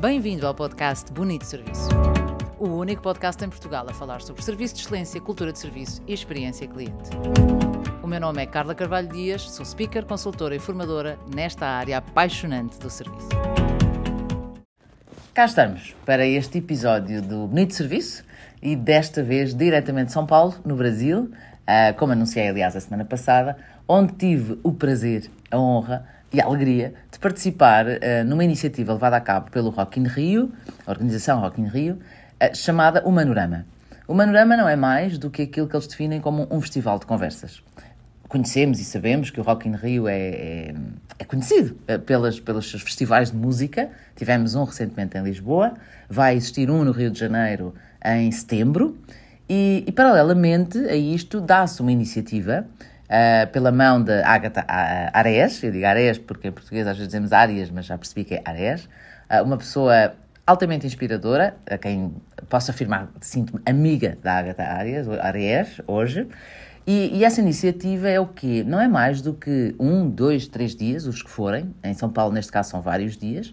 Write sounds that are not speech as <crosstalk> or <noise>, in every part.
Bem-vindo ao podcast Bonito Serviço. O único podcast em Portugal a falar sobre serviço de excelência, cultura de serviço e experiência cliente. O meu nome é Carla Carvalho Dias, sou speaker, consultora e formadora nesta área apaixonante do serviço. Cá estamos para este episódio do Bonito Serviço e desta vez diretamente de São Paulo, no Brasil, ah, como anunciei aliás a semana passada, onde tive o prazer, a honra e a alegria de participar uh, numa iniciativa levada a cabo pelo Rock in Rio, a organização Rock in Rio, uh, chamada O Manorama. O Manorama não é mais do que aquilo que eles definem como um festival de conversas. Conhecemos e sabemos que o Rock in Rio é, é, é conhecido uh, pelas, pelos seus festivais de música. Tivemos um recentemente em Lisboa, vai existir um no Rio de Janeiro em setembro. E, e paralelamente a isto, dá-se uma iniciativa uh, pela mão de Agatha Ares, eu digo Ares porque em português às vezes dizemos Arias, mas já percebi que é Ares, uh, uma pessoa altamente inspiradora, a quem posso afirmar, sinto-me amiga da Agatha Arias, Ares, hoje, e, e, essa iniciativa é o quê? Não é mais do que um, dois, três dias, os que forem, em São Paulo neste caso são vários dias,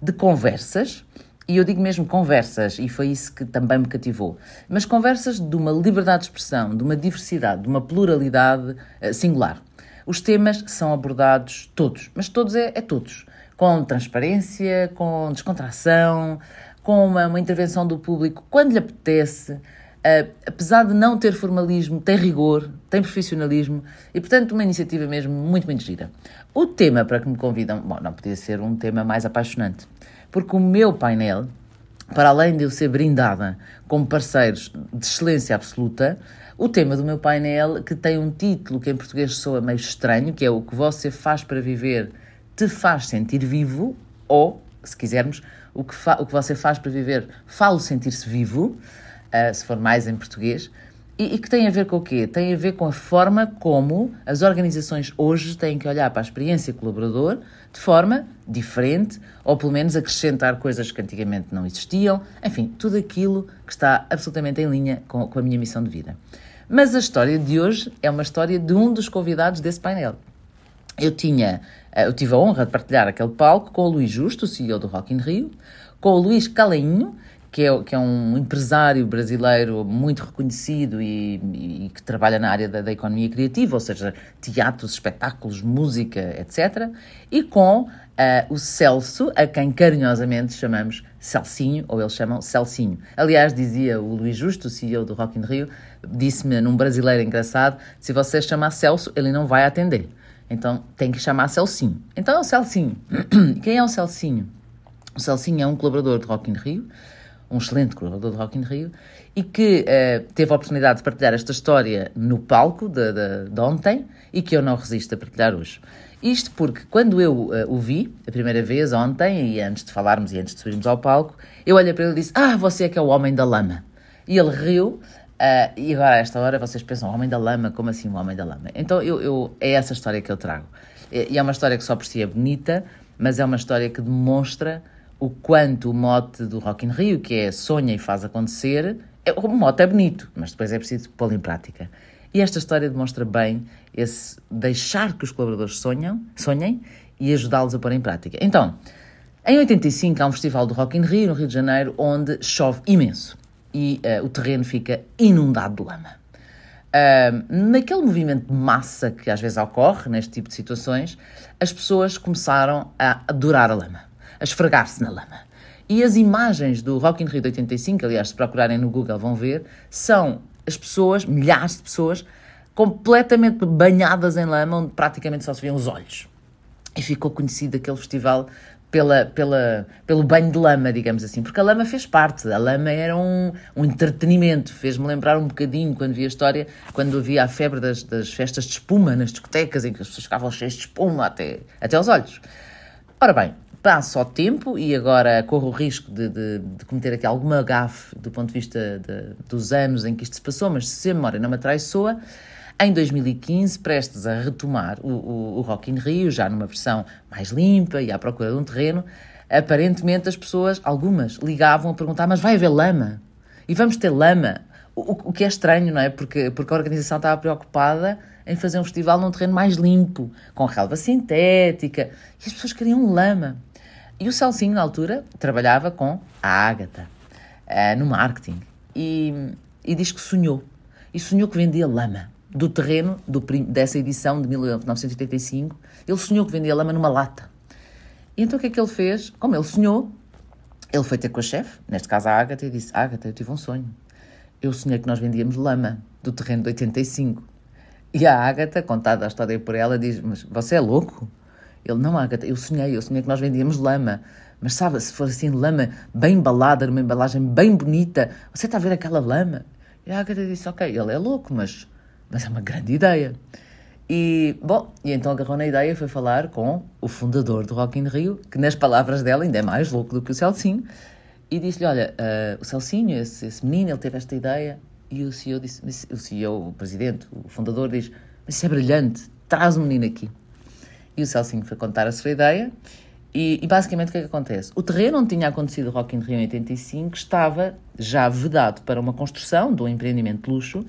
de conversas e eu digo mesmo conversas, e foi isso que também me cativou. Mas conversas de uma liberdade de expressão, de uma diversidade, de uma pluralidade uh, singular. Os temas são abordados todos, mas todos é, é todos. Com transparência, com descontração, com uma, uma intervenção do público quando lhe apetece. Uh, apesar de não ter formalismo, tem rigor, tem profissionalismo e, portanto, uma iniciativa mesmo muito, muito gira. O tema para que me convidam, bom, não podia ser um tema mais apaixonante porque o meu painel, para além de eu ser brindada com parceiros de excelência absoluta, o tema do meu painel, que tem um título que em português soa meio estranho, que é o que você faz para viver te faz sentir vivo, ou, se quisermos, o que, o que você faz para viver falo sentir-se vivo, uh, se for mais em português, e, e, que tem a ver com o quê? Tem a ver com a forma como as organizações hoje têm que olhar para a experiência colaborador de forma diferente, ou pelo menos acrescentar coisas que antigamente não existiam, enfim, tudo aquilo que está absolutamente em linha com, com a minha missão de vida. Mas a história de hoje é uma história de um dos convidados desse painel. Eu tinha, eh, eu tive a honra de partilhar aquele palco com o Luís Justo, o CEO do Rock in Rio, com o Luís Calainho, que é, que é um empresário brasileiro muito reconhecido e, e que trabalha na área da, da, economia criativa, ou seja, teatros, espetáculos, música, etc. E com uh, o Celso, a quem carinhosamente chamamos Celcinho, ou eles chamam Celcinho. Aliás, dizia o Luís Justo, CEO do Rock in Rio, disse-me num brasileiro engraçado, se você chamar Celso, ele não vai atender. Então tem que chamar Celcinho. Então é o Celcinho. <clears throat> Quem é o Celcinho? O Celcinho é um colaborador de Rock in Rio, um excelente colaborador de Rock in Rio, e que uh, teve a oportunidade de partilhar esta história no palco de, de, de, ontem e que eu não resisto a partilhar hoje. Isto porque quando eu uh, o vi a primeira vez ontem, e antes de falarmos e antes de subirmos ao palco, eu olhei para ele e disse: Ah, você é que é o homem da lama. E ele riu, Uh, e agora, a esta hora, vocês pensam, homem da lama, como assim o homem da lama? Então, eu, eu, é essa história que eu trago. E é uma história que só por si é bonita, mas é uma história que demonstra o quanto o mote do Rock in Rio, que é sonha e faz acontecer, é, o mote é bonito, mas depois é preciso pô-lo em prática. E esta história demonstra bem esse deixar que os colaboradores sonham, sonhem e ajudá-los a pôr em prática. Então, em 85 há um festival do Rock in Rio, no Rio de Janeiro, onde chove imenso e uh, o terreno fica inundado de lama. Uh, naquele movimento de massa que às vezes ocorre neste tipo de situações, as pessoas começaram a adorar a lama a esfregar-se na lama. E as imagens do Rock in Rio de 85, aliás, se procurarem no Google vão ver, são as pessoas, milhares de pessoas, completamente banhadas em lama, onde praticamente só se viam os olhos. E ficou conhecido aquele festival pela, pela, pelo banho de lama, digamos assim, porque a lama fez parte, a lama era um, um entretenimento, fez-me lembrar um bocadinho quando vi a história, quando havia a febre das, das festas de espuma nas discotecas, em que as pessoas ficavam cheias de espuma até, até aos olhos. Ora bem, passo ao tempo e agora corro o risco de, de, de cometer aqui alguma gafe do ponto de vista de, dos anos em que isto se passou, mas se a memória não me atraiçoa, em 2015, prestes a retomar o, o, o Rock in Rio, já numa versão mais limpa e à procura de um terreno, aparentemente as pessoas, algumas, ligavam a perguntar: mas vai haver lama? E vamos ter lama? O, o que é estranho, não é? Porque, porque a organização estava preocupada em fazer um festival num terreno mais limpo, com relva sintética, e as pessoas queriam lama. E o Celcinho, na altura, trabalhava com a Ágata, uh, no marketing. E, e diz que sonhou. E sonhou que vendia lama do terreno do, dessa edição de 1985. Ele sonhou que vendia lama numa lata. E então o que é que ele fez? Como ele sonhou, ele foi ter com a chefe, neste caso a Ágata, e disse: Ágata, eu tive um sonho. Eu sonhei que nós vendíamos lama do terreno de 85. E a Ágata, contada a história por ela, diz: Mas você é louco? Ele: Não, Ágata, eu sonhei, eu sonhei que nós vendíamos lama. Mas sabe, se for assim, lama bem embalada, numa embalagem bem bonita, você está a ver aquela lama? E a Ágata disse: Ok, ele é louco, mas, mas é uma grande ideia. E, bom, e então agarrou na ideia e foi falar com o fundador do Rock in Rio, que nas palavras dela ainda é mais louco do que o Celcinho, e disse-lhe, olha, uh, o Celcinho, esse, esse, menino, ele teve esta ideia, e o CEO disse, o CEO, o presidente, o fundador, diz, mas isso é brilhante, traz o menino aqui. E o Celcinho foi contar a sua ideia, e, e, basicamente o que é que acontece? O terreno onde tinha acontecido o Rock in Rio em 85 estava já vedado para uma construção de um empreendimento de luxo, uh,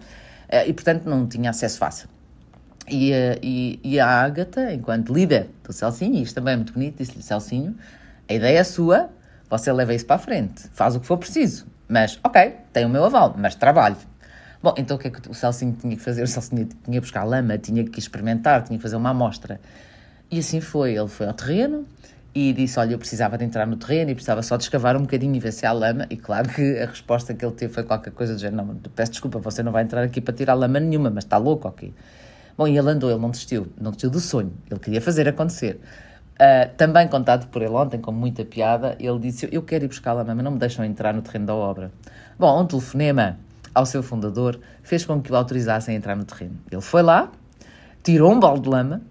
e portanto não tinha acesso fácil. E, e, e a Ágata, enquanto líder do Celcinho, e isto também é muito bonito, disse-lhe Celcinho, a ideia é sua, você leva isso para a frente, faz o que for preciso, mas ok, tem o meu aval, mas trabalho. Bom, então o que é que o Celcinho tinha que fazer? O Celcinho tinha que buscar lama, tinha que experimentar, tinha que fazer uma amostra. E assim foi, ele foi ao terreno e disse, olha, eu precisava de entrar no terreno e precisava só de escavar um bocadinho e ver se há lama. E claro que a resposta que ele teve foi qualquer coisa do género, não, peço desculpa, você não vai entrar aqui para tirar lama nenhuma, mas está louco, ok? Bom, e ele andou, ele não desistiu, não desistiu do sonho, ele queria fazer acontecer. Uh, também contado por ele ontem, com muita piada, ele disse: Eu quero ir buscar lá, mas não me deixam entrar no terreno da obra. Bom, um telefonema ao seu fundador fez com que o autorizassem a entrar no terreno. Ele foi lá, tirou um balde de lama,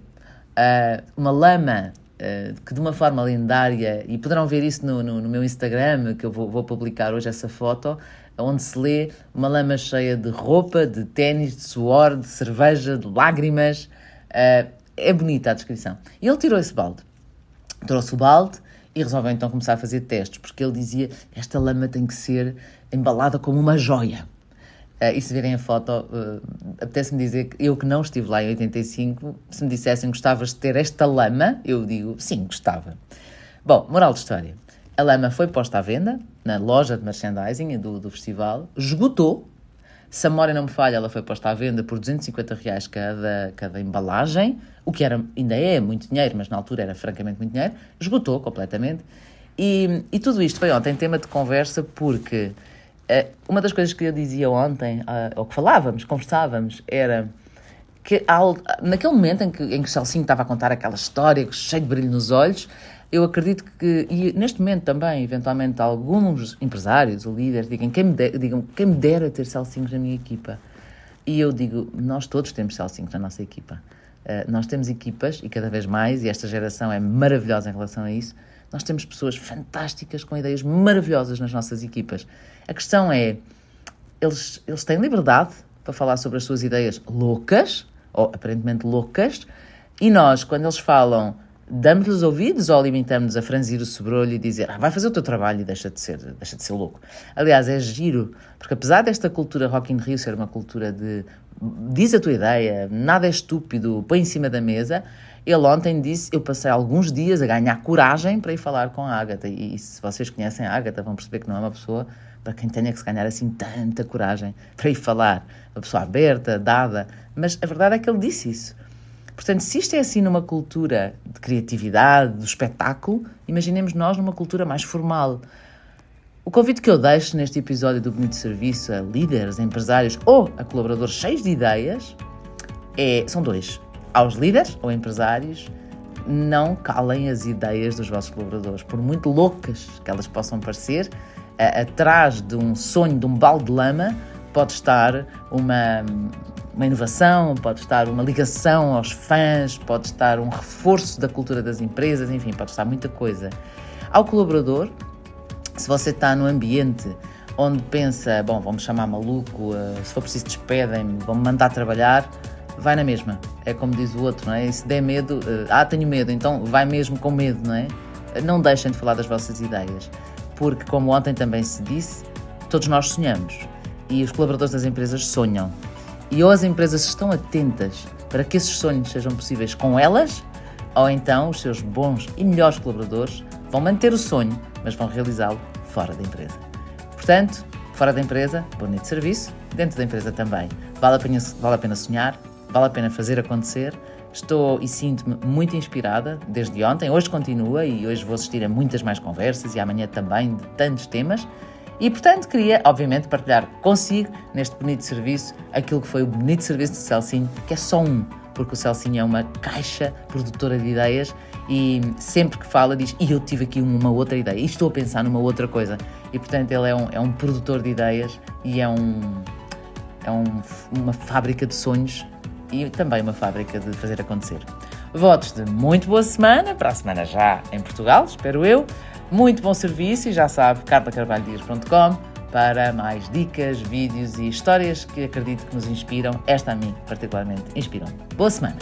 uh, uma lama uh, que de uma forma lendária, e poderão ver isso no, no, no meu Instagram, que eu vou, vou publicar hoje essa foto, onde se lê uma lama cheia de roupa, de ténis, de suor, de cerveja, de lágrimas. É bonita a descrição. E ele tirou esse balde. Trouxe o balde e resolveu então começar a fazer testes, porque ele dizia esta lama tem que ser embalada como uma joia. Uh, e se verem a foto, uh, apetece-me dizer que eu que não estive lá em 85, se me dissessem gostavas de ter esta lama, eu digo sim, gostava. Bom, moral de história. A lama foi posta à venda na loja de merchandising do, do festival, esgotou. Se a memória não me falha, ela foi posta à venda por 250 reais cada, cada embalagem, o que era, ainda é muito dinheiro, mas na altura era francamente muito dinheiro. Esgotou completamente. E, e tudo isto foi ontem tema de conversa porque uh, uma das coisas que eu dizia ontem, uh, ou que falávamos, conversávamos, era que ao, naquele momento em que, em que o Celcinho estava a contar aquela história cheio de brilho nos olhos, eu acredito que, e neste momento também, eventualmente, alguns empresários ou líderes digam quem me, de, digam, quem me dera ter Celcinhos na minha equipa. E eu digo, nós todos temos Celcinhos na nossa equipa. Uh, nós temos equipas, e cada vez mais, e esta geração é maravilhosa em relação a isso, nós temos pessoas fantásticas com ideias maravilhosas nas nossas equipas. A questão é, eles, eles têm liberdade para falar sobre as suas ideias loucas, ou aparentemente loucas, e nós, quando eles falam damos-lhes ouvidos ou limitamos-nos a franzir o sobrolho e dizer ah, vai fazer o teu trabalho e deixa de ser, deixa de ser louco. Aliás, é giro, porque apesar desta cultura Rock in Rio ser uma cultura de diz a tua ideia, nada é estúpido, põe em cima da mesa, ele ontem disse, eu passei alguns dias a ganhar coragem para ir falar com a Ágata, e, e se vocês conhecem a Ágata vão perceber que não é uma pessoa para quem tenha que se ganhar assim tanta coragem para ir falar, uma pessoa aberta, dada, mas a verdade é que ele disse isso. Portanto, se isto é assim numa cultura de criatividade, do espetáculo, imaginemos nós numa cultura mais formal. O convite que eu deixo neste episódio do Bonito Serviço a líderes, a empresários ou a colaboradores cheios de ideias é, são dois. Aos líderes ou empresários, não calem as ideias dos vossos colaboradores, por muito loucas que elas possam parecer, atrás de um sonho, de um balde de lama, pode estar uma, uma inovação, pode estar uma ligação aos fãs, pode estar um reforço da cultura das empresas, enfim, pode estar muita coisa. Ao colaborador, se você está no ambiente onde pensa, bom, vamos chamar maluco, eh, se for preciso despedem-me, vão-me mandar trabalhar, vai na mesma. É como diz o outro, não é? E se der medo, eh, ah, tenho medo, então vai mesmo com medo, não é? Não deixem de falar das vossas ideias, porque, como ontem também se disse, todos nós sonhamos e os colaboradores das empresas sonham. E ou as empresas estão atentas para que esses sonhos sejam possíveis com elas, ou então os seus bons e melhores colaboradores vão manter o sonho, mas vão realizá-lo fora da empresa. Portanto, fora da empresa, bonito serviço, dentro da empresa também. Vale a pena, vale a pena sonhar, vale a pena fazer acontecer. Estou e sinto-me muito inspirada desde ontem. Hoje continua e hoje vou assistir a muitas mais conversas e amanhã também de tantos temas. E, portanto, queria, obviamente, partilhar consigo, neste bonito serviço, aquilo que foi o bonito serviço do Celcinho, que é só um, porque o Celcinho é uma caixa produtora de ideias e sempre que fala diz, e eu tive aqui uma outra ideia, e estou a pensar numa outra coisa. E, portanto, ele é um, é um produtor de ideias e é, um, é um, uma fábrica de sonhos e também uma fábrica de fazer acontecer. Votos de muito boa semana, para a semana já em Portugal, espero eu. Muito bom serviço e já sabe, carlacarvalhodias.com para mais dicas, vídeos e histórias que acredito que nos inspiram. Esta a mim, particularmente, inspiram. Boa semana!